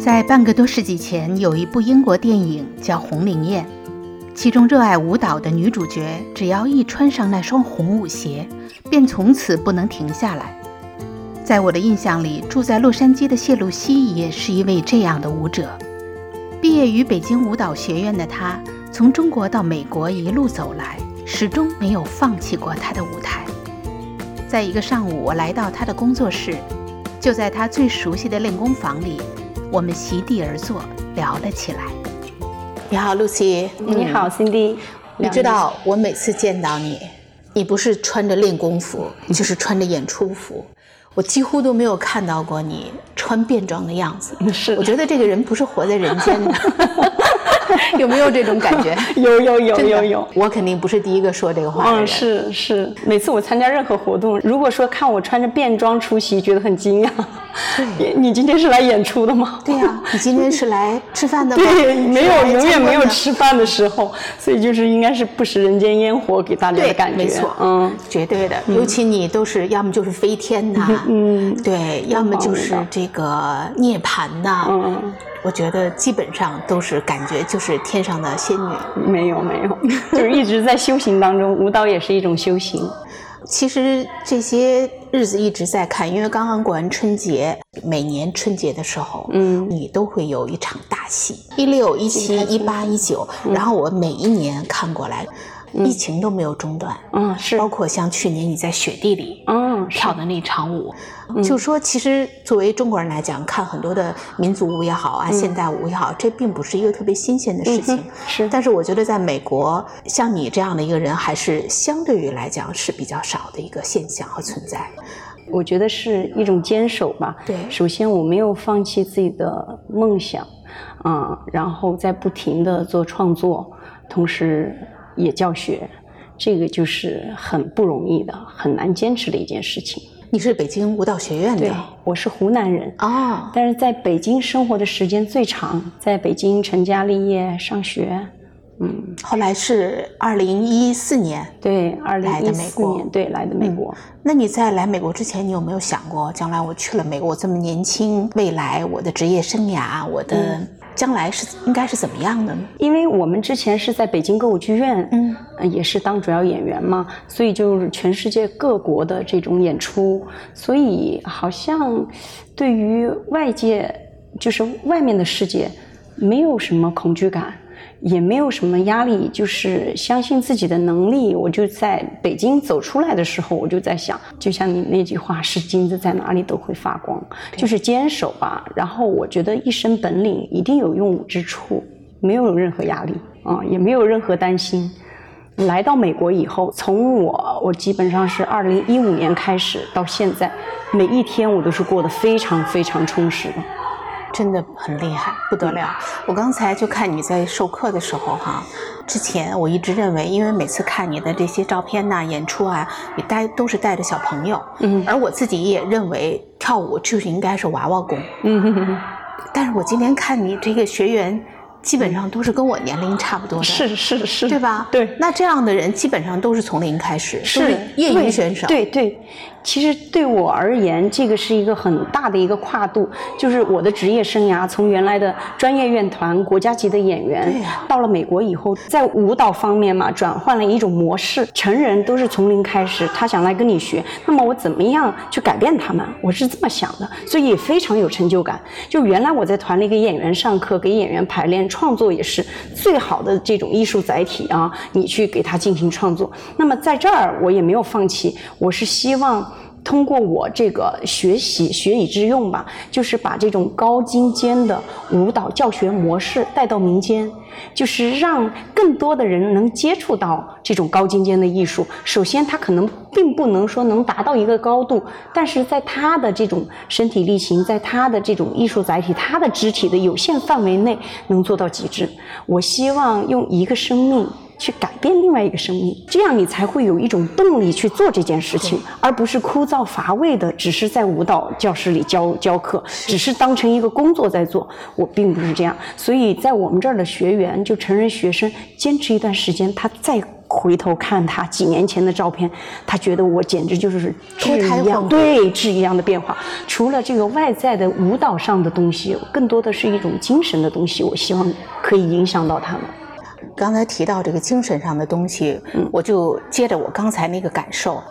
在半个多世纪前，有一部英国电影叫《红灵宴》，其中热爱舞蹈的女主角，只要一穿上那双红舞鞋，便从此不能停下来。在我的印象里，住在洛杉矶的谢露西也是一位这样的舞者。毕业于北京舞蹈学院的她，从中国到美国一路走来，始终没有放弃过她的舞台。在一个上午，我来到她的工作室，就在她最熟悉的练功房里。我们席地而坐，聊了起来。你好，Lucy。你好，Cindy。你知道我每次见到你，你不是穿着练功服，你就是穿着演出服。我几乎都没有看到过你穿便装的样子。是，我觉得这个人不是活在人间的。有没有这种感觉？有有有有有，我肯定不是第一个说这个话的人。嗯，是是，每次我参加任何活动，如果说看我穿着便装出席，觉得很惊讶。对，你今天是来演出的吗？对呀，你今天是来吃饭的吗？对，没有，永远没有吃饭的时候，所以就是应该是不食人间烟火给大家的感觉。没错，嗯，绝对的。尤其你都是要么就是飞天呐，嗯，对，要么就是这个涅槃呐，嗯。我觉得基本上都是感觉就是天上的仙女，没有没有，就是一直在修行当中，舞蹈也是一种修行。其实这些日子一直在看，因为刚刚过完春节，每年春节的时候，嗯，你都会有一场大戏，一六、一七、一八、一九，然后我每一年看过来。疫情都没有中断，嗯，是，包括像去年你在雪地里，嗯，跳的那场舞，就说其实作为中国人来讲，看很多的民族舞也好啊，现代舞也好，这并不是一个特别新鲜的事情，是。但是我觉得在美国，像你这样的一个人，还是相对于来讲是比较少的一个现象和存在。我觉得是一种坚守吧。对，首先我没有放弃自己的梦想，嗯，然后在不停的做创作，同时。也教学，这个就是很不容易的，很难坚持的一件事情。你是北京舞蹈学院的，对，我是湖南人啊，但是在北京生活的时间最长，在北京成家立业上学，嗯，后来是二零一四年，对，二零一四年，对，来的美国。那你在来美国之前，你有没有想过，将来我去了美国，我这么年轻，未来我的职业生涯，我的？将来是应该是怎么样的呢？因为我们之前是在北京歌舞剧院，嗯，也是当主要演员嘛，所以就是全世界各国的这种演出，所以好像对于外界，就是外面的世界，没有什么恐惧感。也没有什么压力，就是相信自己的能力。我就在北京走出来的时候，我就在想，就像你那句话，是金子在哪里都会发光，就是坚守吧。然后我觉得一身本领一定有用武之处，没有任何压力啊，也没有任何担心。来到美国以后，从我我基本上是二零一五年开始到现在，每一天我都是过得非常非常充实的。真的很厉害，不得了！我刚才就看你在授课的时候，哈，之前我一直认为，因为每次看你的这些照片呐、演出啊，你带都是带着小朋友，嗯，而我自己也认为跳舞就是应该是娃娃功，嗯，但是我今天看你这个学员，基本上都是跟我年龄差不多的，是是是，对吧？对，那这样的人基本上都是从零开始，是业余选手，对对。其实对我而言，这个是一个很大的一个跨度，就是我的职业生涯从原来的专业院团、国家级的演员，到了美国以后，在舞蹈方面嘛，转换了一种模式。成人都是从零开始，他想来跟你学，那么我怎么样去改变他们？我是这么想的，所以也非常有成就感。就原来我在团里给演员上课，给演员排练，创作也是最好的这种艺术载体啊，你去给他进行创作。那么在这儿，我也没有放弃，我是希望。通过我这个学习学以致用吧，就是把这种高精尖的舞蹈教学模式带到民间，就是让更多的人能接触到这种高精尖的艺术。首先，他可能并不能说能达到一个高度，但是在他的这种身体力行，在他的这种艺术载体、他的肢体的有限范围内，能做到极致。我希望用一个生命。去改变另外一个生命，这样你才会有一种动力去做这件事情，而不是枯燥乏味的，只是在舞蹈教室里教教课，只是当成一个工作在做。我并不是这样，所以在我们这儿的学员，就成人学生，坚持一段时间，他再回头看他几年前的照片，他觉得我简直就是质一样，对质一样的变化。除了这个外在的舞蹈上的东西，更多的是一种精神的东西，我希望可以影响到他们。刚才提到这个精神上的东西，我就接着我刚才那个感受，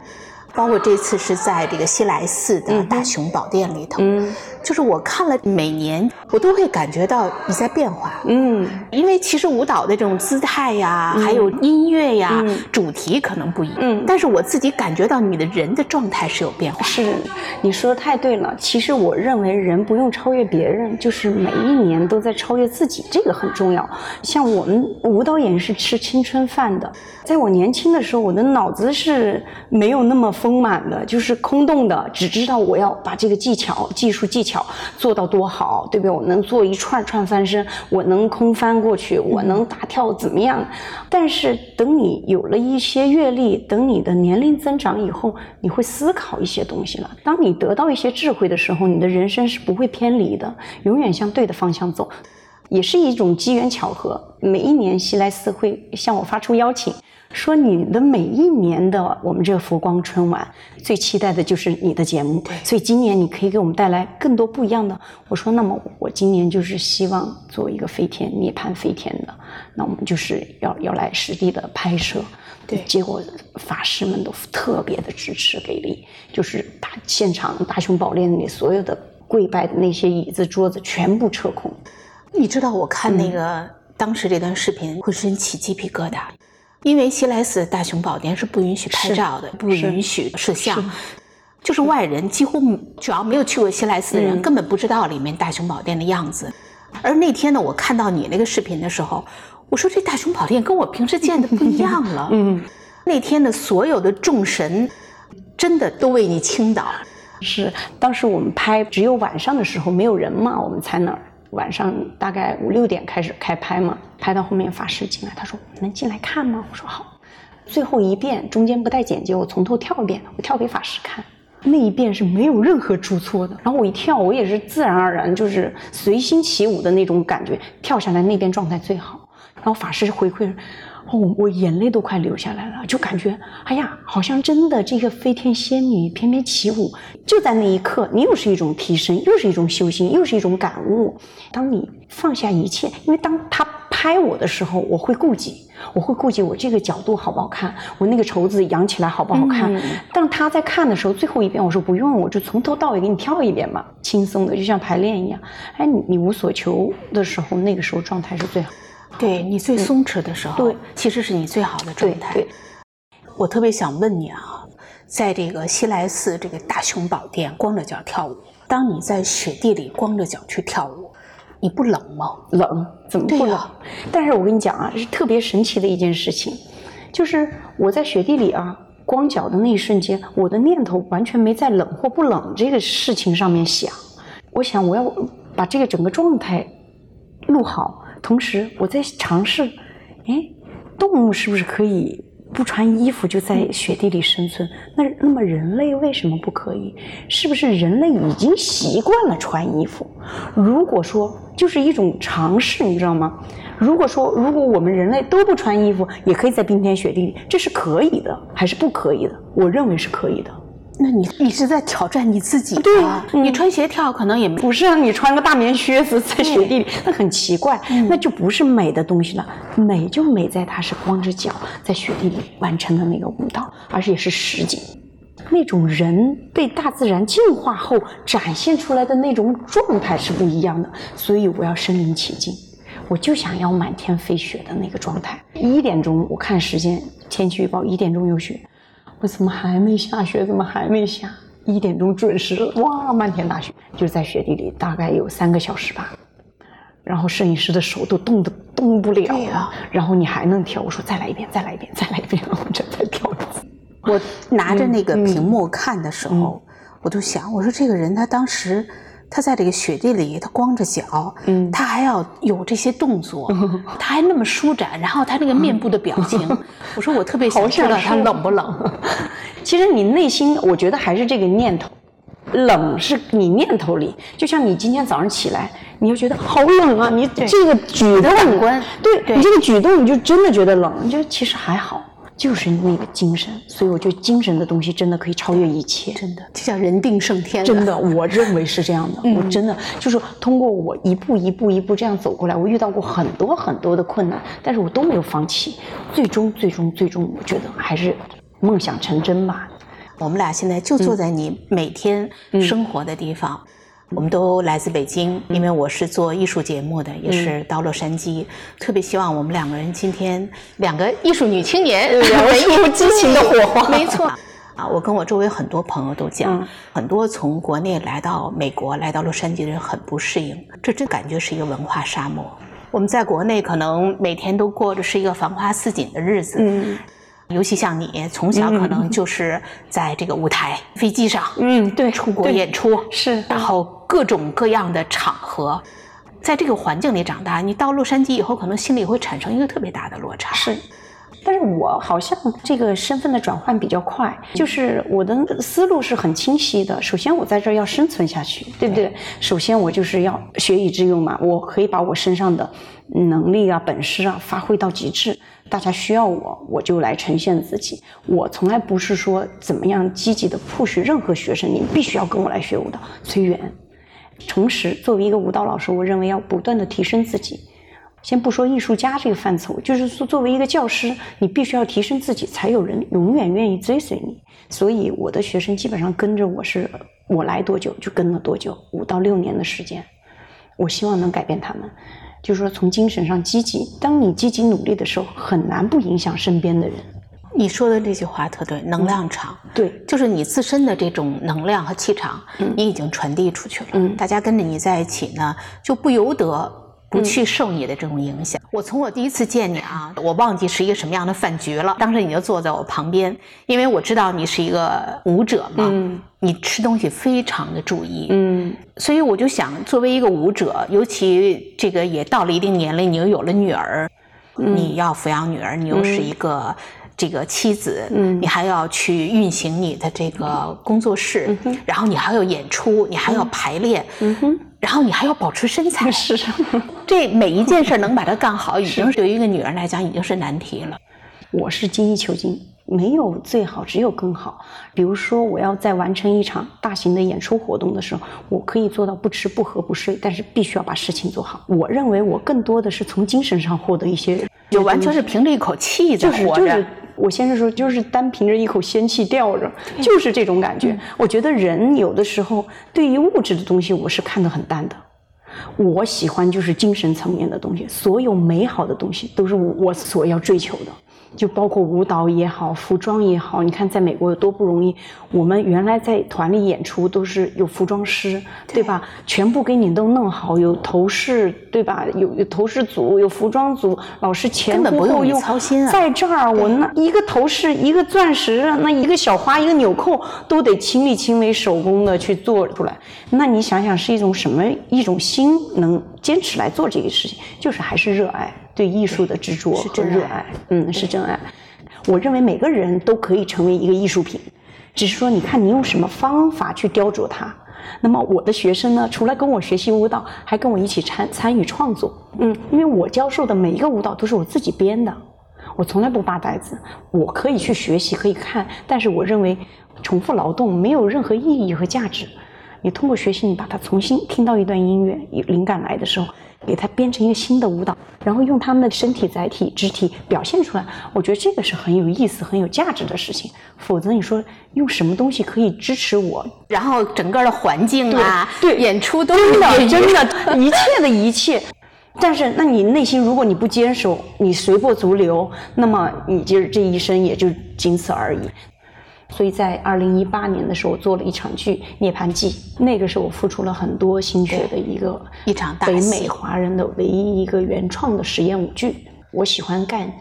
包括这次是在这个西来寺的大雄宝殿里头，嗯就是我看了每年，我都会感觉到你在变化。嗯，因为其实舞蹈的这种姿态呀，还有音乐呀，嗯主题可能不一样，嗯但是我自己感觉到你的人的状态是有变化。是，你说的太对了。其实我认为人不用超越别人，就是每一年都在超越自己，这个很重要。像我们舞蹈演员是吃青春饭的，在我年轻的时候，我的脑子是没有那么丰满的，就是空洞的，只知道我要把这个技巧、技术技巧做到多好，对不对？我能做一串串翻身，我能空翻过去，我能大跳怎么样？但是等你有了一些阅历，等你的年龄增长以后，你会思考一些东西了。当你得到一些智慧的时候，你的人生是不会偏离的，永远向对的方向走。也是一种机缘巧合。每一年西来寺会向我发出邀请，说你的每一年的我们这个佛光春晚，最期待的就是你的节目。所以今年你可以给我们带来更多不一样的。我说，那么我今年就是希望做一个飞天涅槃飞天的，那我们就是要要来实地的拍摄。对结果法师们都特别的支持给力，就是大现场大雄宝殿里所有的跪拜的那些椅子桌子全部撤空。你知道我看那个、当时这段视频，浑身起鸡皮疙瘩，因为西莱斯大雄宝殿是不允许拍照的，不允许摄像。就是外人几乎主要没有去过西莱斯的人，根本不知道里面大雄宝殿的样子。而那天呢，我看到你那个视频的时候，我说这大雄宝殿跟我平时见的不一样了。嗯，那天的所有的众神，真的都为你倾倒。是，当时我们拍只有晚上的时候没有人嘛，我们才那儿晚上大概五六点开始开拍嘛，拍到后面法师进来，他说能进来看吗？我说好。最后一遍中间不带剪辑，我从头跳一遍，我跳给法师看。那一遍是没有任何出错的，然后我一跳，我也是自然而然，就是随心起舞的那种感觉，跳下来那边状态最好。然后法师回馈，哦，我眼泪都快流下来了，就感觉，哎呀，好像真的这个飞天仙女翩翩起舞，就在那一刻，你又是一种提升，又是一种修行，又是一种感悟。当你放下一切，因为当他拍我的时候，我会顾忌，我会顾忌我这个角度好不好看，我那个绸子扬起来好不好看。嗯当他在看的时候，最后一遍我说不用，我就从头到尾给你跳一遍吧，轻松的，就像排练一样。哎，你你无所求的时候，那个时候状态是最好。对你最松弛的时候，对，其实是你最好的状态。对，我特别想问你啊，在这个西来寺这个大雄宝殿光着脚跳舞，当你在雪地里光着脚去跳舞，你不冷吗？冷，怎么不冷？但是我跟你讲啊，是特别神奇的一件事情，就是我在雪地里啊，光脚的那一瞬间，我的念头完全没在冷或不冷这个事情上面想。我想我要把这个整个状态录好，同时我在尝试，哎，动物是不是可以不穿衣服就在雪地里生存？那那么人类为什么不可以？是不是人类已经习惯了穿衣服？如果说就是一种尝试，你知道吗？如果说如果我们人类都不穿衣服，也可以在冰天雪地里，这是可以的，还是不可以的？我认为是可以的。那你你是在挑战你自己啊对嗯你穿鞋跳可能也不是让你穿个大棉靴子在雪地里，那很奇怪，那就不是美的东西了。美就美在它是光着脚在雪地里完成的那个舞蹈，而且是实景。那种人被大自然净化后展现出来的那种状态是不一样的，所以我要身临其境，我就想要满天飞雪的那个状态。一点钟我看时间，天气预报一点钟有雪，我怎么还没下雪？怎么还没下？一点钟准时了，哇，漫天大雪，就在雪地里大概有三个小时吧。然后摄影师的手都冻得动不了了、啊然后你还能跳，我说再来一遍，再来一遍，再来一遍，我这才跳一次。我拿着那个嗯屏幕看的时候，我就想，我说这个人他当时他在这个雪地里，他光着脚，嗯他还要有这些动作，他还那么舒展，然后他那个面部的表情，我说我特别想知道他冷不冷。其实你内心，我觉得还是这个念头，冷是你念头里。就像你今天早上起来，你就觉得好冷啊，你这个举动，对你这个举动，你就真的觉得冷，你就其实还好。就是那个精神，所以我觉得精神的东西真的可以超越一切，真的就像人定胜天。真的，我认为是这样的。我真的就是通过我一步一步一步这样走过来，我遇到过很多很多的困难，但是我都没有放弃。最终，最终，最终，我觉得还是梦想成真吧。我们俩现在就坐在你每天生活的地方。我们都来自北京，因为我是做艺术节目的，也是到洛杉矶。特别希望我们两个人今天两个艺术女青年聊出 激情的火花。没错，啊，我跟我周围很多朋友都讲，很多从国内来到美国、来到洛杉矶的人很不适应，这真感觉是一个文化沙漠。我们在国内可能每天都过着是一个繁花似锦的日子。嗯尤其像你，从小可能就是在这个舞台、飞机上，嗯，对，出国演出是，然后各种各样的场合，在这个环境里长大，你到洛杉矶以后，可能心里会产生一个特别大的落差。是，但是我好像这个身份的转换比较快，就是我的思路是很清晰的。首先，我在这儿要生存下去，对不对？首先，我就是要学以致用嘛，我可以把我身上的能力啊、本事啊发挥到极致。大家需要我，我就来呈现自己。我从来不是说怎么样积极的 push 任何学生，你必须要跟我来学舞蹈，随缘。同时，作为一个舞蹈老师，我认为要不断的提升自己。先不说艺术家这个范畴，就是说作为一个教师，你必须要提升自己，才有人永远愿意追随你。所以，我的学生基本上跟着我是，我来多久就跟了多久，五到六年的时间。我希望能改变他们。就是说，从精神上积极，当你积极努力的时候，很难不影响身边的人。你说的这句话特对，能量场，对，就是你自身的这种能量和气场，你已经传递出去了。嗯，大家跟着你在一起呢，就不由得。不去受你的这种影响。我从我第一次见你啊，我忘记是一个什么样的饭局了。当时你就坐在我旁边，因为我知道你是一个舞者嘛，你吃东西非常的注意，嗯，所以我就想，作为一个舞者，尤其这个也到了一定年龄，你又有了女儿，你要抚养女儿，你又是一个这个妻子，嗯，你还要去运行你的这个工作室，然后你还要演出，你还要排练，嗯哼。然后你还要保持身材，是，这每一件事能把它干好，已经对于一个女人来讲已经是难题了。我是精益求精，没有最好，只有更好。比如说，我要在完成一场大型的演出活动的时候，我可以做到不吃不喝不睡，但是必须要把事情做好。我认为我更多的是从精神上获得一些，就完全是凭着一口气在活着。我先是说，就是单凭着一口仙气吊着，就是这种感觉。我觉得人有的时候对于物质的东西，我是看得很淡的。我喜欢就是精神层面的东西，所有美好的东西都是我所要追求的。就包括舞蹈也好，服装也好，你看在美国有多不容易。我们原来在团里演出都是有服装师，对吧？全部给你都弄好，有头饰，对吧？有有头饰组，有服装组，老师前呼后拥操心啊。在这儿，我那一个头饰，一个钻石，那一个小花，一个纽扣，都得亲力亲为，手工的去做出来。那你想想，是一种什么一种心能坚持来做这个事情？就是还是热爱。对艺术的执着和热爱，嗯，是真爱。我认为每个人都可以成为一个艺术品，只是说你看你用什么方法去雕琢它。那么我的学生呢，除了跟我学习舞蹈，还跟我一起参参与创作。嗯，因为我教授的每一个舞蹈都是我自己编的，我从来不扒呆子。我可以去学习，可以看，但是我认为重复劳动没有任何意义和价值。你通过学习，你把它重新听到一段音乐，灵感来的时候。给它编成一个新的舞蹈，然后用他们的身体载体、肢体表现出来，我觉得这个是很有意思、很有价值的事情。否则你说用什么东西可以支持我？然后整个的环境啊，对演出都真的真的，一切的一切。但是，那你内心如果你不坚守，你随波逐流，那么你就是这一生也就仅此而已。所以在二零一八年的时候，我做了一场剧《涅槃记》，那个是我付出了很多心血的一个一场北美华人的唯一一个原创的实验舞剧。我喜欢干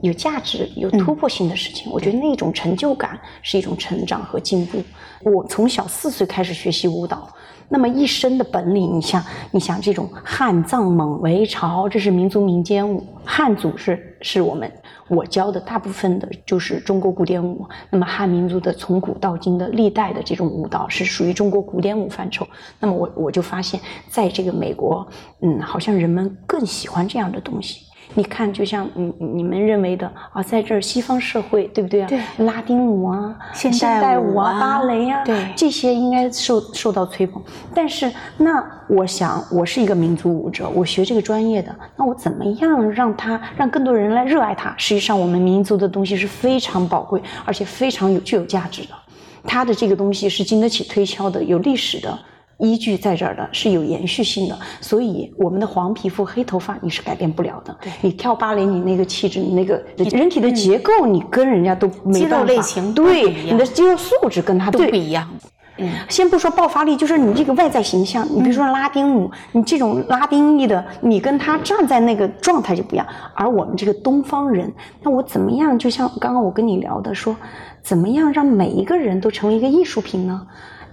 有价值、有突破性的事情，我觉得那种成就感是一种成长和进步。我从小四岁开始学习舞蹈。那么一身的本领，你像你像这种汉藏蒙维朝，这是民族民间舞。汉族是是我们我教的大部分的就是中国古典舞。那么汉民族的从古到今的历代的这种舞蹈是属于中国古典舞范畴。那么我我就发现，在这个美国，嗯，好像人们更喜欢这样的东西。你看，就像你你们认为的啊，在这儿西方社会，对不对啊？对，拉丁舞啊，现代舞啊，芭蕾啊，对，这些应该受受到吹捧。但是，那我想，我是一个民族舞者，我学这个专业的，那我怎么样让他让更多人来热爱它？实际上，我们民族的东西是非常宝贵，而且非常有具有价值的。它的这个东西是经得起推敲的，有历史的。依据在这儿的是有延续性的，所以我们的黄皮肤、黑头发你是改变不了的。对，你跳芭蕾，你那个气质，你那个人体的结构，你跟人家都没办法。肌肉类型对，你的肌肉素质跟他都不一样。嗯，先不说爆发力，就是你这个外在形象，你比如说拉丁舞，你这种拉丁裔的，你跟他站在那个状态就不一样。而我们这个东方人，那我怎么样？就像刚刚我跟你聊的，说怎么样让每一个人都成为一个艺术品呢？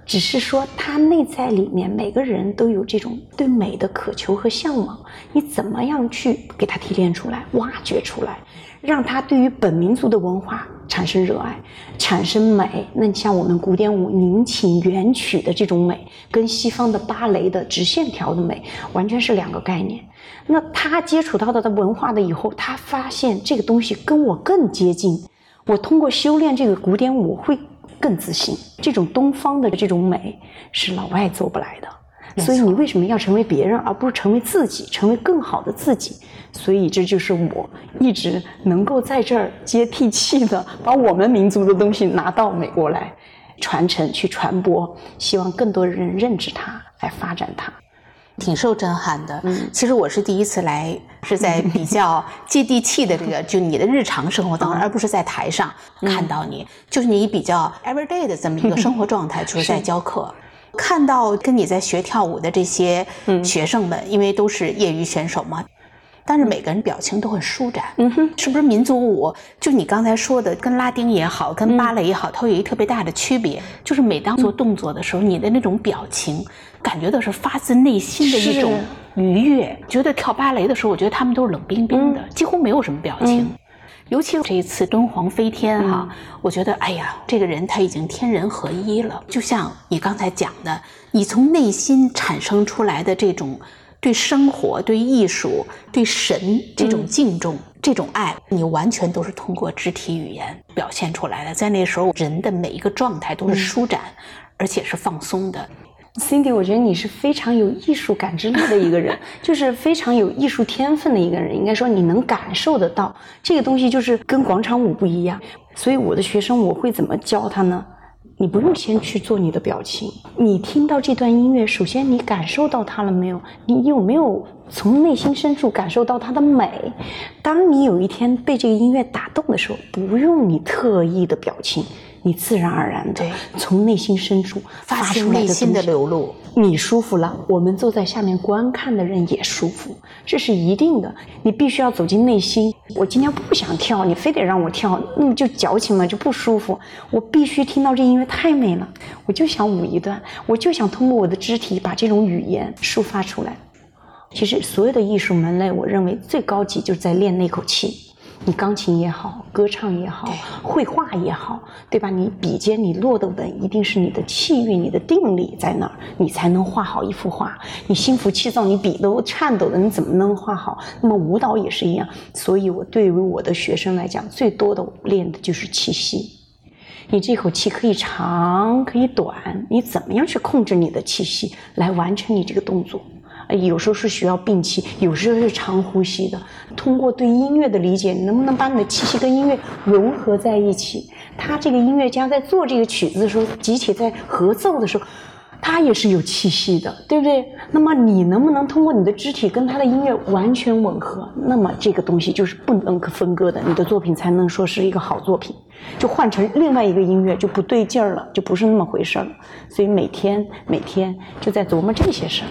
只是说，他内在里面每个人都有这种对美的渴求和向往，你怎么样去给他提炼出来、挖掘出来，让他对于本民族的文化产生热爱、产生美？那你像我们古典舞宁请元曲的这种美，跟西方的芭蕾的直线条的美完全是两个概念。那他接触到的的文化的以后，他发现这个东西跟我更接近。我通过修炼这个古典舞会。更自信，这种东方的这种美是老外做不来的，所以你为什么要成为别人，而不是成为自己，成为更好的自己？所以这就是我一直能够在这儿接地气的，把我们民族的东西拿到美国来传承、去传播，希望更多人认知它，来发展它。挺受震撼的。嗯，其实我是第一次来，是在 比较接地气的这个，就你的日常生活当中，而不是在台上看到你，就是你比较 everyday 的这么一个 生活状态，就是在教课。看到跟你在学跳舞的这些学生们，因为都是业余选手嘛。但是每个人表情都很舒展，嗯哼，是不是民族舞？就你刚才说的，跟拉丁也好，跟芭蕾也好，它有一特别大的区别，就是每当做动作的时候，你的那种表情，感觉到是发自内心的一种愉悦。觉得跳芭蕾的时候，我觉得他们都是冷冰冰的，几乎没有什么表情。尤其这一次敦煌飞天哈，我觉得哎呀，这个人他已经天人合一了，就像你刚才讲的，你从内心产生出来的这种。对生活、对艺术、对神这种敬重、这种爱，你完全都是通过肢体语言表现出来的。在那时候，人的每一个状态都是舒展，而且是放松的。Cindy，我觉得你是非常有艺术感知力的一个人，就是非常有艺术天分的一个人。应该说，你能感受得到这个东西，就是跟广场舞不一样。所以，我的学生我会怎么教他呢？你不用先去做你的表情，你听到这段音乐，首先你感受到它了没有？你有没有从内心深处感受到它的美？当你有一天被这个音乐打动的时候，不用你特意的表情。你自然而然的从内心深处发出内心的流露，你舒服了，我们坐在下面观看的人也舒服，这是一定的。你必须要走进内心。我今天不想跳，你非得让我跳，那么就矫情嘛，就不舒服。我必须听到这音乐太美了，我就想舞一段，我就想通过我的肢体把这种语言抒发出来。其实所有的艺术门类，我认为最高级就是在练那口气。你钢琴也好，歌唱也好，绘画也好，对吧？你笔尖你落的稳，一定是你的气韵、你的定力在那儿，你才能画好一幅画。你心浮气躁，你笔都颤抖的，你怎么能画好？那么舞蹈也是一样。所以我对于我的学生来讲，最多的练的就是气息。你这口气可以长，可以短，你怎么样去控制你的气息，来完成你这个动作？有时候是需要摒气，有时候是长呼吸的。通过对音乐的理解，你能不能把你的气息跟音乐融合在一起？他这个音乐家在做这个曲子的时候，集体在合奏的时候，他也是有气息的，对不对？那么你能不能通过你的肢体跟他的音乐完全吻合？那么这个东西就是不能分割的，你的作品才能说是一个好作品。就换成另外一个音乐就不对劲儿了，就不是那么回事儿了。所以每天每天就在琢磨这些事儿。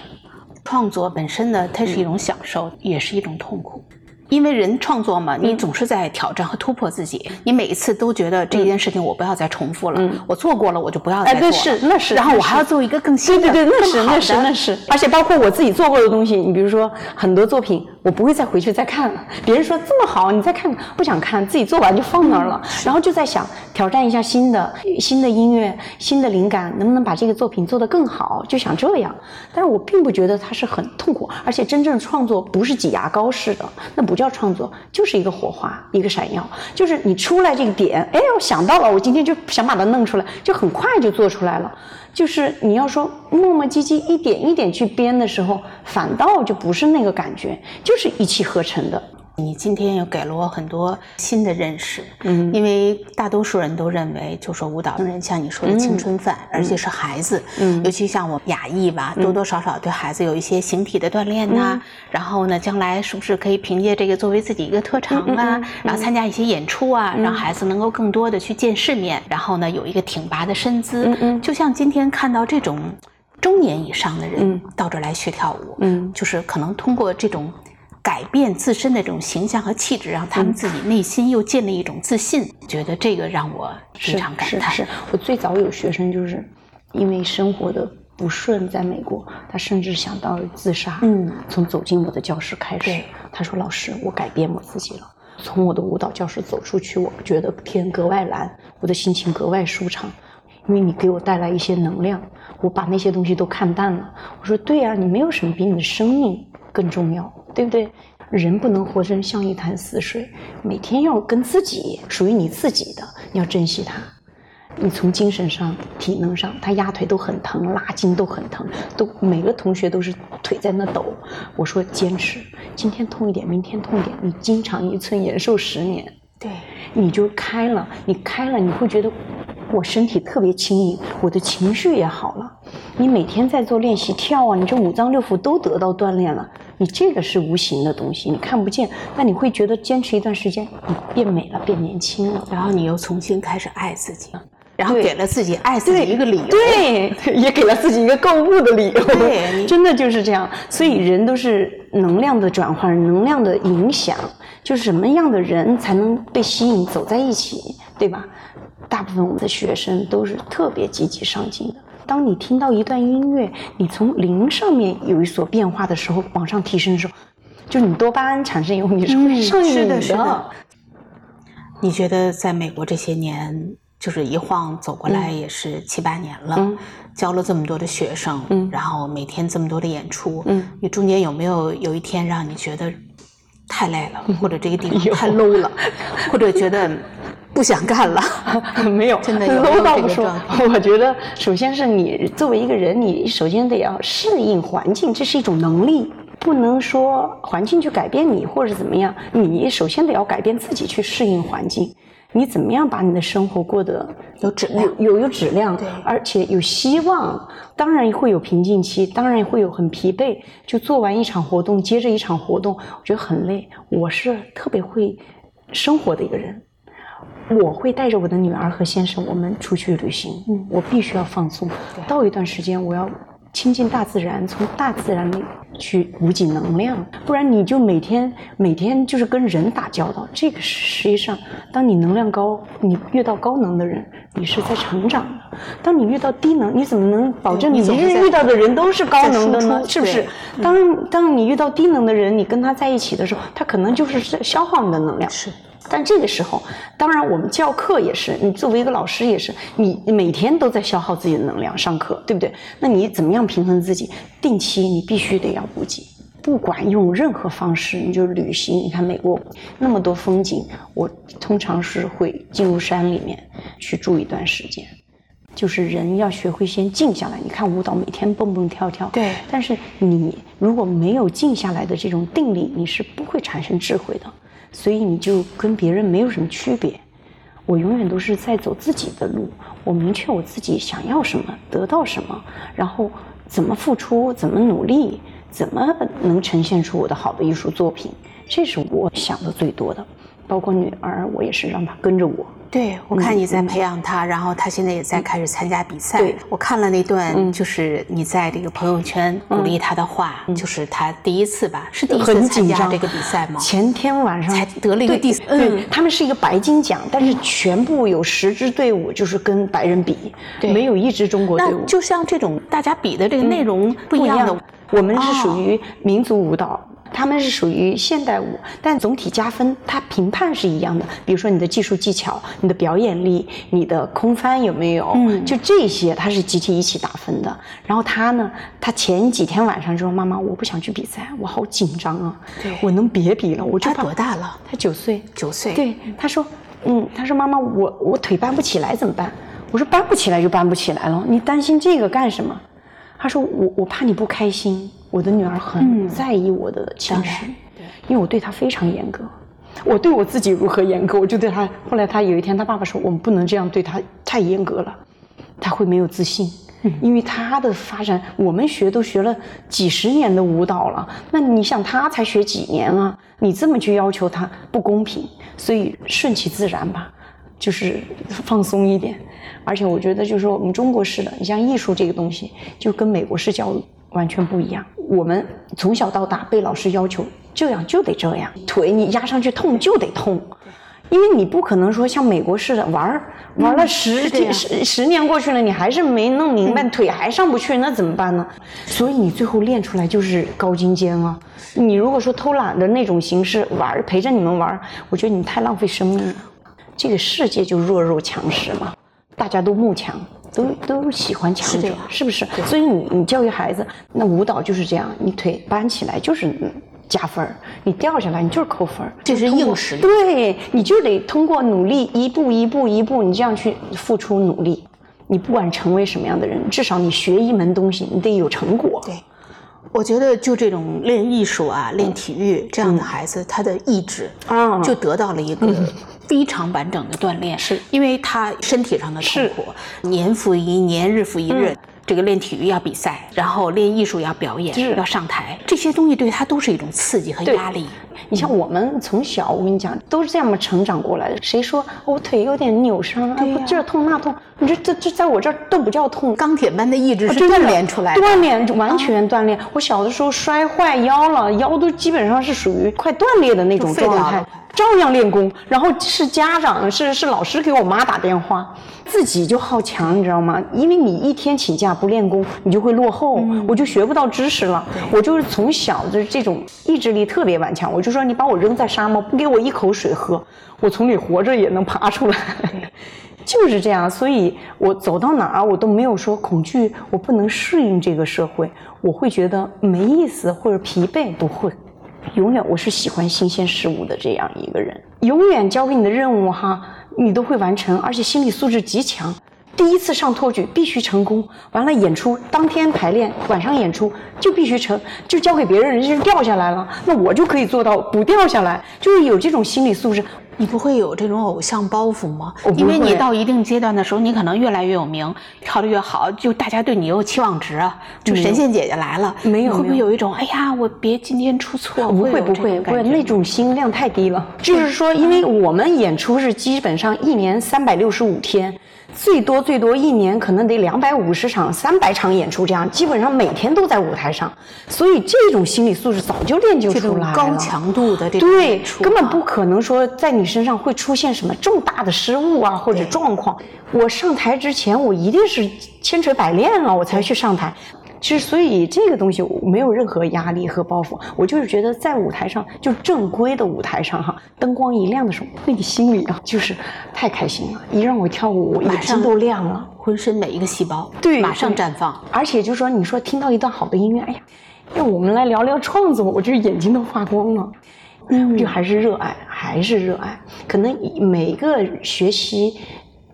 创作本身呢，它是一种享受，也是一种痛苦。因为人创作嘛，你总是在挑战和突破自己。你每一次都觉得这件事情我不要再重复了，我做过了我就不要再做。那是那是。然后我还要做一个更新的、对对对，那是那是那是。而且包括我自己做过的东西，你比如说很多作品，我不会再回去再看了。别人说这么好，你再看看，不想看，自己做完就放那儿了。然后就在想挑战一下新的新的音乐、新的灵感，能不能把这个作品做得更好？就想这样。但是我并不觉得它是很痛苦，而且真正创作不是挤牙膏式的，那不。不叫创作，就是一个火花，一个闪耀，就是你出来这个点，哎，我想到了，我今天就想把它弄出来，就很快就做出来了。就是你要说磨磨唧唧一点一点去编的时候，反倒就不是那个感觉，就是一气呵成的。你今天又给了我很多新的认识，嗯，因为大多数人都认为，就说舞蹈人像你说的青春饭，而且是孩子，嗯，尤其像我亚裔吧，多多少少对孩子有一些形体的锻炼呐，然后呢，将来是不是可以凭借这个作为自己一个特长啊，然后参加一些演出啊，让孩子能够更多的去见世面，然后呢，有一个挺拔的身姿，嗯嗯，就像今天看到这种中年以上的人到这儿来学跳舞，嗯，就是可能通过这种。改变自身的这种形象和气质，让他们自己内心又建立一种自信，觉得这个让我非常感叹。是我最早有学生就是因为生活的不顺，在美国，他甚至想到自杀。嗯，从走进我的教室开始，他说：“老师，我改变我自己了。从我的舞蹈教室走出去，我觉得天格外蓝，我的心情格外舒畅，因为你给我带来一些能量。我把那些东西都看淡了。我说：对呀，你没有什么比你的生命更重要。”对不对？人不能活成像一潭死水，每天要跟自己属于你自己的，你要珍惜它。你从精神上、体能上，他压腿都很疼，拉筋都很疼，都每个同学都是腿在那抖。我说坚持，今天痛一点，明天痛一点，你经常一寸，延寿十年。对，你就开了，你开了，你会觉得。我身体特别轻盈，我的情绪也好了。你每天在做练习跳啊，你这五脏六腑都得到锻炼了。你这个是无形的东西，你看不见，但你会觉得坚持一段时间，你变美了，变年轻了，然后你又重新开始爱自己，然后给了自己爱自己一个理由，对，也给了自己一个购物的理由，对，真的就是这样。所以人都是能量的转换，能量的影响，就是什么样的人才能被吸引走在一起，对吧？大部分我们的学生都是特别积极上进的。当你听到一段音乐，你从零上面有一所变化的时候，往上提升的时候，就是你多巴胺产生以后，你是会上瘾的。你觉得在美国这些年，就是一晃走过来也是七八年了，教了这么多的学生，然后每天这么多的演出，你中间有没有有一天让你觉得太累了，或者这个地方 太 low 了，或者觉得？不想干了，没有，真的有这个状态。我觉得，首先是你作为一个人，你首先得要适应环境，这是一种能力，不能说环境去改变你或者怎么样。你首先得要改变自己去适应环境。你怎么样把你的生活过得有质量？有有质量，对，而且有希望。当然会有瓶颈期，当然会有很疲惫。就做完一场活动，接着一场活动，我觉得很累。我是特别会生活的一个人。我会带着我的女儿和先生，我们出去旅行。嗯，我必须要放松。到一段时间，我要亲近大自然，从大自然里去补给能量。不然你就每天每天就是跟人打交道。这个实际上，当你能量高，你遇到高能的人，你是在成长的；当你遇到低能，你怎么能保证你一日遇到的人都是高能的呢？是不是？当当你遇到低能的人，你跟他在一起的时候，他可能就是消耗你的能量。是。但这个时候，当然我们教课也是，你作为一个老师也是，你每天都在消耗自己的能量上课，对不对？那你怎么样平衡自己？定期你必须得要补给，不管用任何方式，你就旅行。你看美国那么多风景，我通常是会进入山里面去住一段时间。就是人要学会先静下来。你看舞蹈每天蹦蹦跳跳，对。但是你如果没有静下来的这种定力，你是不会产生智慧的。所以你就跟别人没有什么区别，我永远都是在走自己的路，我明确我自己想要什么，得到什么，然后怎么付出，怎么努力，怎么能呈现出我的好的艺术作品，这是我想的最多的。包括女儿，我也是让她跟着我。对，我看你在培养他，然后他现在也在开始参加比赛。对，我看了那段，就是你在这个朋友圈鼓励他的话，就是他第一次吧，是第一次参加这个比赛吗？前天晚上才得了一个第，对，他们是一个白金奖，但是全部有十支队伍，就是跟白人比，没有一支中国队伍。就像这种大家比的这个内容不一样的，我们是属于民族舞蹈。他们是属于现代舞，但总体加分，它评判是一样的。比如说你的技术技巧、你的表演力、你的空翻有没有，嗯，就这些，它是集体一起打分的。然后他呢，他前几天晚上就说：“妈妈，我不想去比赛，我好紧张啊，我能别比了。”我他多大了？他九岁，九岁。对，他说：“嗯，他说妈妈，我我腿搬不起来怎么办？”我说：“搬不起来就搬不起来了，你担心这个干什么？”他说：“我我怕你不开心。”我的女儿很在意我的情绪，因为我对她非常严格。我对我自己如何严格，我就对她。后来她有一天，她爸爸说：“我们不能这样对她，太严格了，她会没有自信。”因为她的发展，我们学都学了几十年的舞蹈了，那你想她才学几年啊？你这么去要求她，不公平。所以顺其自然吧，就是放松一点。而且我觉得，就是说我们中国式的，你像艺术这个东西，就跟美国式教育。完全不一样。我们从小到大被老师要求这样就得这样，腿你压上去痛就得痛，因为你不可能说像美国似的玩儿玩了十天十十年过去了，你还是没弄明白，腿还上不去，那怎么办呢？所以你最后练出来就是高精尖啊。你如果说偷懒的那种形式玩陪着你们玩，我觉得你太浪费生命了。这个世界就弱肉强食嘛，大家都慕强。都都喜欢强者，是不是？所以你你教育孩子，那舞蹈就是这样，你腿搬起来就是加分儿，你掉下来你就是扣分儿，这是硬实力。对，你就得通过努力，一步一步一步，你这样去付出努力，你不管成为什么样的人，至少你学一门东西，你得有成果。对，我觉得就这种练艺术啊，练体育这样的孩子，他的意志啊，就得到了一个。非常完整的锻炼，是。因为他身体上的痛苦，年复一年，日复一日，这个练体育要比赛，然后练艺术要表演，要上台，这些东西对他都是一种刺激和压力。你像我们从小，我跟你讲，都是这样么成长过来的。谁说我腿有点扭伤，哎，这痛那痛，你这这这在我这儿都不叫痛。钢铁般的意志是锻炼出来的，锻炼完全锻炼。我小的时候摔坏腰了，腰都基本上是属于快断裂的那种状态。照样练功，然后是家长是是老师给我妈打电话，自己就好强，你知道吗？因为你一天请假不练功，你就会落后，我就学不到知识了。我就是从小的这种意志力特别顽强，我就说你把我扔在沙漠，不给我一口水喝，我从里活着也能爬出来，就是这样。所以我走到哪儿，我都没有说恐惧，我不能适应这个社会，我会觉得没意思或者疲惫，不会。永远我是喜欢新鲜事物的这样一个人，永远交给你的任务哈，你都会完成，而且心理素质极强。第一次上托举必须成功，完了演出当天排练，晚上演出就必须成，就交给别人，人家就掉下来了，那我就可以做到不掉下来，就是有这种心理素质。你不会有这种偶像包袱吗？因为你到一定阶段的时候，你可能越来越有名，跳得越好，就大家对你有期望值啊。就神仙姐姐来了，没有？会不会有一种哎呀，我别今天出错？不会，不会，不会，那种心量太低了。就是说，因为我们演出是基本上一年三百六十五天。最多最多一年可能得两百五十场、三百场演出，这样基本上每天都在舞台上，所以这种心理素质早就练就出来了。高强度的这种对，根本不可能说在你身上会出现什么重大的失误啊或者状况。我上台之前，我一定是千锤百炼了，我才去上台。其实，所以这个东西我没有任何压力和包袱，我就是觉得在舞台上，就正规的舞台上哈，灯光一亮的时候，那个心里啊，就是太开心了。一让我跳舞，眼睛都亮了，浑身每一个细胞对马上绽放。而且就说，你说听到一段好的音乐，哎呀，那我们来聊聊创作，我就眼睛都发光了。嗯，就还是热爱，还是热爱。可能每个学习。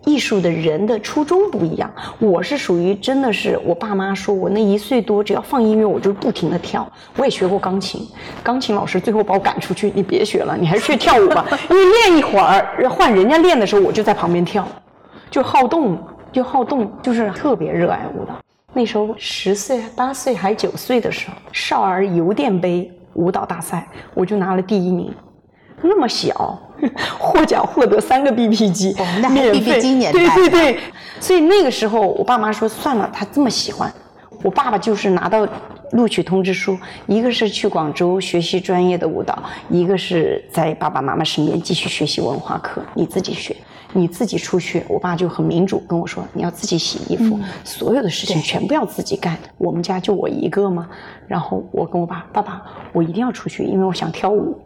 艺术的人的初衷不一样，我是属于真的是我爸妈说我那一岁多只要放音乐我就不停的跳，我也学过钢琴，钢琴老师最后把我赶出去，你别学了，你还是去跳舞吧，因为练一会儿换人家练的时候我就在旁边跳，就好动就好动，就是特别热爱舞蹈。那时候十岁八岁还九岁的时候，少儿邮电杯舞蹈大赛我就拿了第一名。那么小，获奖获得三个 BP 机，免费，对对对，所以那个时候我爸妈说算了，他这么喜欢，我爸爸就是拿到录取通知书，一个是去广州学习专业的舞蹈，一个是在爸爸妈妈身边继续学习文化课，你自己学。你自己出去。我爸就很民主跟我说，你要自己洗衣服，所有的事情全部要自己干。我们家就我一个嘛，然后我跟我爸，爸爸，我一定要出去，因为我想跳舞。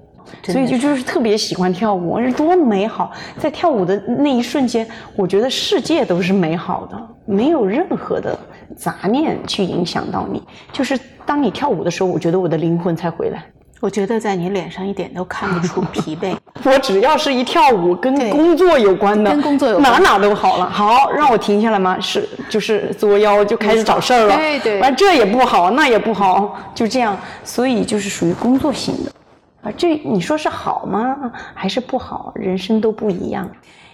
所以就就是特别喜欢跳舞，是多美好！在跳舞的那一瞬间，我觉得世界都是美好的，没有任何的杂念去影响到你。就是当你跳舞的时候，我觉得我的灵魂才回来。我觉得在你脸上一点都看不出疲惫。我只要是一跳舞跟工作有关的，跟工作有哪哪都好了。好，让我停下来吗？是，就是作妖就开始找事儿了。对对。完这也不好，那也不好，就这样。所以就是属于工作型的。啊，这你说是好吗？还是不好？人生都不一样，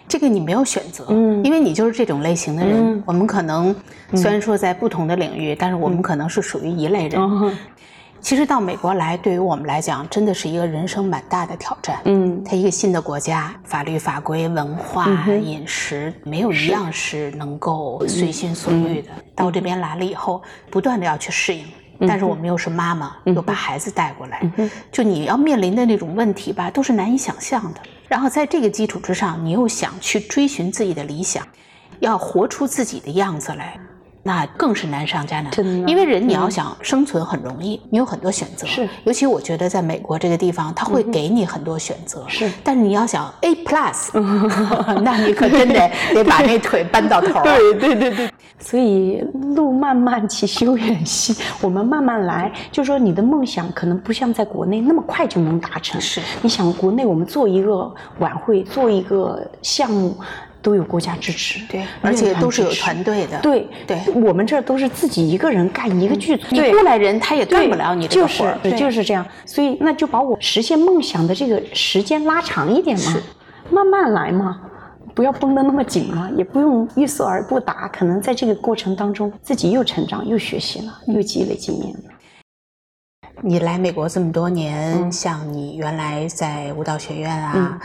这个你没有选择，嗯，因为你就是这种类型的人。我们可能虽然说在不同的领域，但是我们可能是属于一类人。其实到美国来，对于我们来讲，真的是一个人生蛮大的挑战。嗯，它一个新的国家，法律法规、文化、饮食，没有一样是能够随心所欲的。到这边来了以后，不断的要去适应。但是我们又是妈妈，又把孩子带过来，就你要面临的那种问题吧，都是难以想象的。然后在这个基础之上，你又想去追寻自己的理想，要活出自己的样子来。那更是难上加难，因为人你要想生存很容易，你有很多选择。是，尤其我觉得在美国这个地方，他会给你很多选择。是，但是你要想 A plus，那你可真得 得把那腿搬到头。对对对对。所以路漫漫其修远兮，我们慢慢来。就说你的梦想可能不像在国内那么快就能达成。是，你想国内我们做一个晚会，做一个项目。都有国家支持，对，而且都是有团队的，对对，我们这都是自己一个人干一个剧组，你过来人他也干不了你这个活儿，就是这样，所以那就把我实现梦想的这个时间拉长一点嘛，慢慢来嘛，不要绷得那么紧嘛，也不用欲速而不达，可能在这个过程当中自己又成长又学习了，又积累经验了。你来美国这么多年，像你原来在舞蹈学院啊。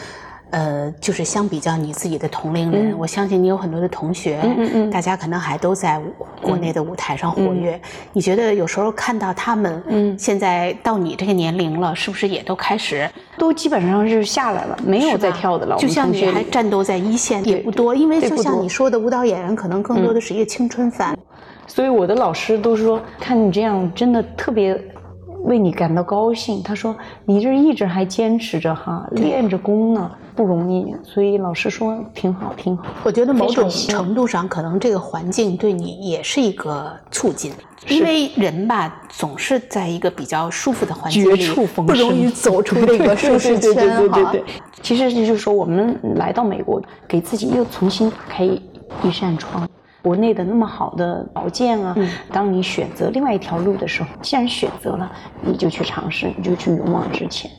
呃，就是相比较你自己的同龄人，我相信你有很多的同学，嗯嗯大家可能还都在国内的舞台上活跃。你觉得有时候看到他们，嗯，现在到你这个年龄了，是不是也都开始都基本上是下来了，没有再跳的了？就像你还战斗在一线也不多，因为就像你说的，舞蹈演员可能更多的是一个青春饭。所以我的老师都说，看你这样真的特别。为你感到高兴，他说你这一直还坚持着哈，练着功呢，不容易。所以老师说挺好，挺好。我觉得某种程度上，可能这个环境对你也是一个促进，因为人吧总是在一个比较舒服的环境里，绝处逢不容易走 出这个舒适圈。对对对对对。其实就是说，我们来到美国，给自己又重新打开一扇窗。国内的那么好的条件啊，当你选择另外一条路的时候，既然选择了，你就去尝试，你就去勇往直前。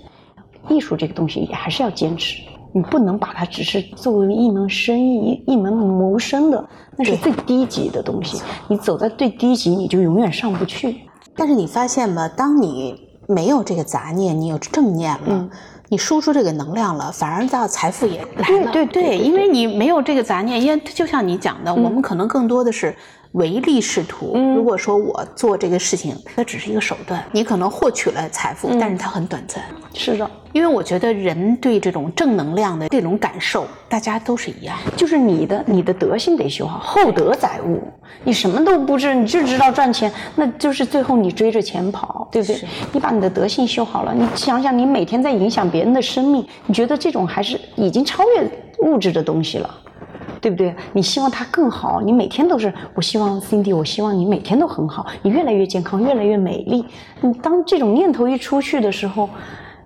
艺术这个东西也还是要坚持，你不能把它只是作为一门生意、一门谋生的，那是最低级的东西。你走在最低级，你就永远上不去。但是你发现吗？当你没有这个杂念，你有正念了。你输出这个能量了，反而到财富也来了。对对对，因为你没有这个杂念，因为就像你讲的，我们可能更多的是。唯利是图。如果说我做这个事情，它只是一个手段，你可能获取了财富，但是它很短暂。是的，因为我觉得人对这种正能量的这种感受，大家都是一样。就是你的你的德性得修好，厚德载物。你什么都不知，你就知道赚钱，那就是最后你追着钱跑，对不对？你把你的德性修好了，你想想，你每天在影响别人的生命，你觉得这种还是已经超越物质的东西了。对不对？你希望他更好，你每天都是。我希望 Cindy，我希望你每天都很好，你越来越健康，越来越美丽。你当这种念头一出去的时候，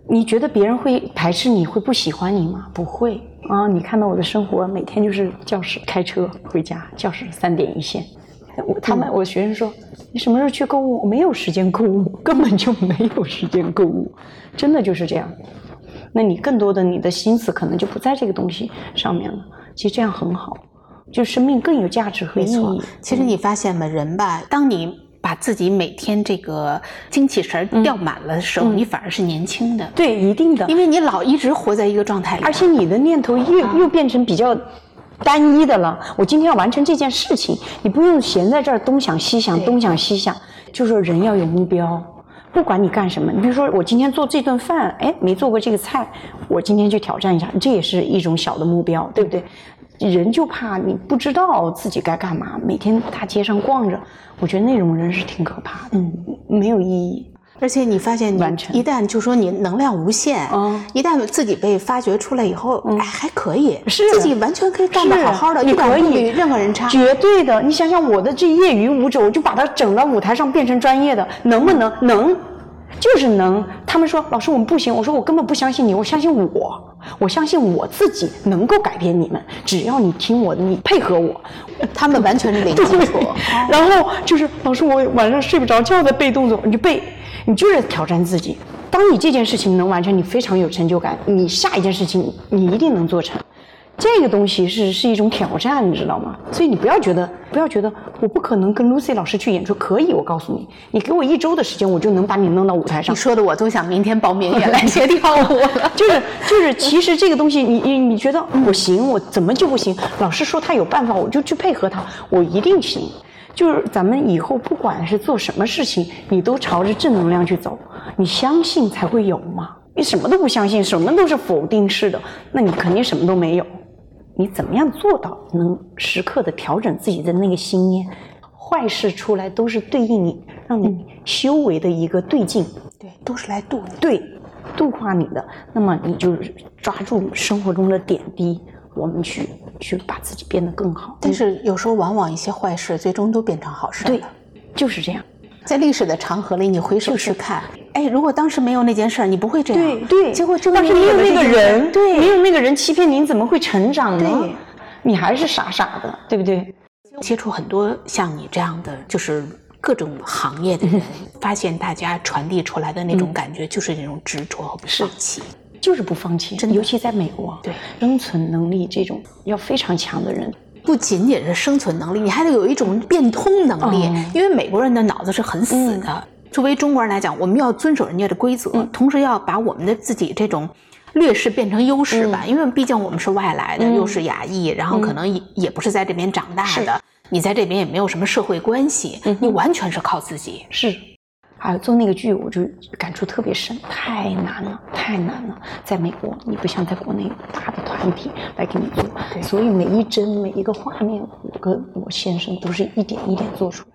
你觉得别人会排斥你，会不喜欢你吗？不会啊！你看到我的生活，每天就是教室开车回家，教室三点一线。我他们我学生说，你什么时候去购物？我没有时间购物，根本就没有时间购物，真的就是这样。那你更多的你的心思可能就不在这个东西上面了。其实这样很好，就生命更有价值和意义。其实你发现吗？人吧，当你把自己每天这个精气神吊满了的时候，你反而是年轻的。对，一定的，因为你老一直活在一个状态里，而且你的念头又又变成比较单一的了。我今天要完成这件事情，你不用闲在这儿东想西想，东想西想。就说人要有目标，不管你干什么，你比如说我今天做这顿饭，哎，没做过这个菜，我今天去挑战一下，这也是一种小的目标，对不对？人就怕你不知道自己该干嘛，每天大街上逛着，我觉得那种人是挺可怕的，嗯，没有意义。而且你发现，你一旦就说你能量无限，嗯一旦自己被发掘出来以后，哎，还可以，是自己完全可以干得好好的，你一点可以不比任何人差。绝对的，你想想我的这业余舞者，我就把它整到舞台上变成专业的，能不能？能，就是能。他们说老师我们不行，我说我根本不相信你，我相信我，我相信我自己能够改变你们，只要你听我的，你配合我。他们完全是零基础。然后就是老师，我晚上睡不着觉在背动作，你就背，你就是挑战自己。当你这件事情能完成，你非常有成就感，你下一件事情你一定能做成。这个东西是是一种挑战，你知道吗？所以你不要觉得，不要觉得我不可能跟 Lucy 老师去演出，可以，我告诉你，你给我一周的时间，我就能把你弄到舞台上你。说的我都想明天报名也来学跳舞了。就是就是，其实这个东西你，你你觉得我行，我怎么就不行？老师说他有办法，我就去配合他，我一定行。就是咱们以后不管是做什么事情，你都朝着正能量去走，你相信才会有嘛。你什么都不相信，什么都是否定式的，那你肯定什么都没有。你怎么样做到能时刻的调整自己的那个心念？坏事出来都是对应你，让你修为的一个对境。对，都是来度你。对，度化你的，那么你就抓住生活中的点滴，我们去去把自己变得更好。但是有时候往往一些坏事最终都变成好事对了。，就是这样。在历史的长河里，你回首去看，哎，如果当时没有那件事儿，你不会这样。对对，结果就当时没有那个人，对没，有那个人欺骗您，怎么会成长呢对？你还是傻傻的，对不对？接触很多像你这样的，就是各种行业的人，发现大家传递出来的那种感觉，就是那种执着和不放弃。就是不放弃，真的。尤其在美国，对。生存能力这种要非常强的人，不仅仅是生存能力，你还得有一种变通能力，哦因为美国人的脑子是很死的。作为中国人来讲，我们要遵守人家的规则，同时要把我们的自己这种劣势变成优势吧。因为毕竟我们是外来的，又是亚裔，然后可能也也不是在这边长大的，你在这边也没有什么社会关系，你完全是靠自己。是。还有做那个剧，我就感触特别深，太难了，太难了。在美国，你不像在国内有大的团体来给你做，所以每一帧、每一个画面，我跟我先生都是一点一点做出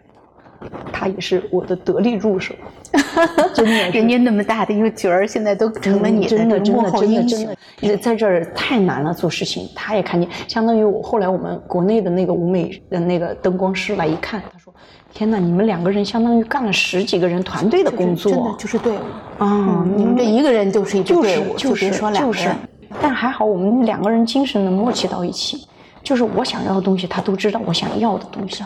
来的。他也是我的得力助手，真的是人家那么大的一个角儿，现在都成了你真的真幕后的真的英雄真的。，在这儿太难了，做事情他也看见，相当于我后来我们国内的那个舞美的那个灯光师来一看，他说：“天哪，你们两个人相当于干了十几个人团队的工作，真的就是队伍啊，你们这一个人就是一支就是队伍，就别说两就是个人。，但还好我们两个人精神能默契到一起，就是我想要的东西，他都知道我想要的东西，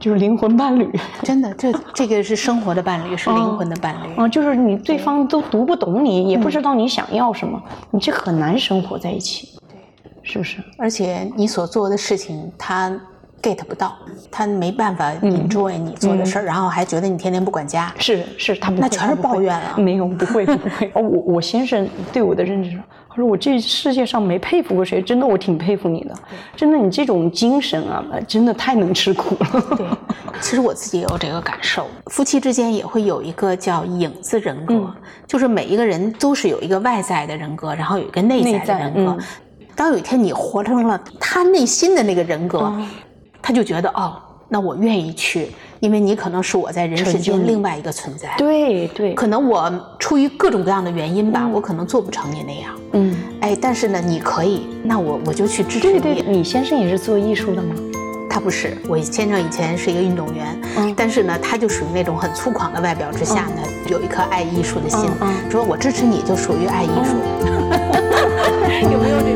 就是灵魂伴侣。真的，这这个是生活的伴侣，是灵魂的伴侣。啊，就是你对方都读不懂你，也不知道你想要什么，你这很难生活在一起，对，是不是？而且你所做的事情，他 get 不到，他没办法 enjoy 你做的事儿，然后还觉得你天天不管家。是是，他们那全是抱怨啊没有，不会不会。哦，我我先生对我的认知是，他说我这世界上没佩服过谁，真的我挺佩服你的，真的你这种精神啊，真的太能吃苦了。对，其实我自己也有这个感受，夫妻之间也会有一个叫影子人格，嗯就是每一个人都是有一个外在的人格，然后有一个内在的人格。嗯当有一天你活成了他内心的那个人格，嗯他就觉得哦，那我愿意去，因为你可能是我在人世间另外一个存在。对对，可能我出于各种各样的原因吧，我可能做不成你那样。嗯，哎，但是呢，你可以，那我我就去支持你。对对，你先生也是做艺术的吗？他不是，我先生以前是一个运动员，嗯但是呢，他就属于那种很粗犷的外表之下呢，有一颗爱艺术的心，嗯嗯说我支持你，就属于爱艺术。有没有这种？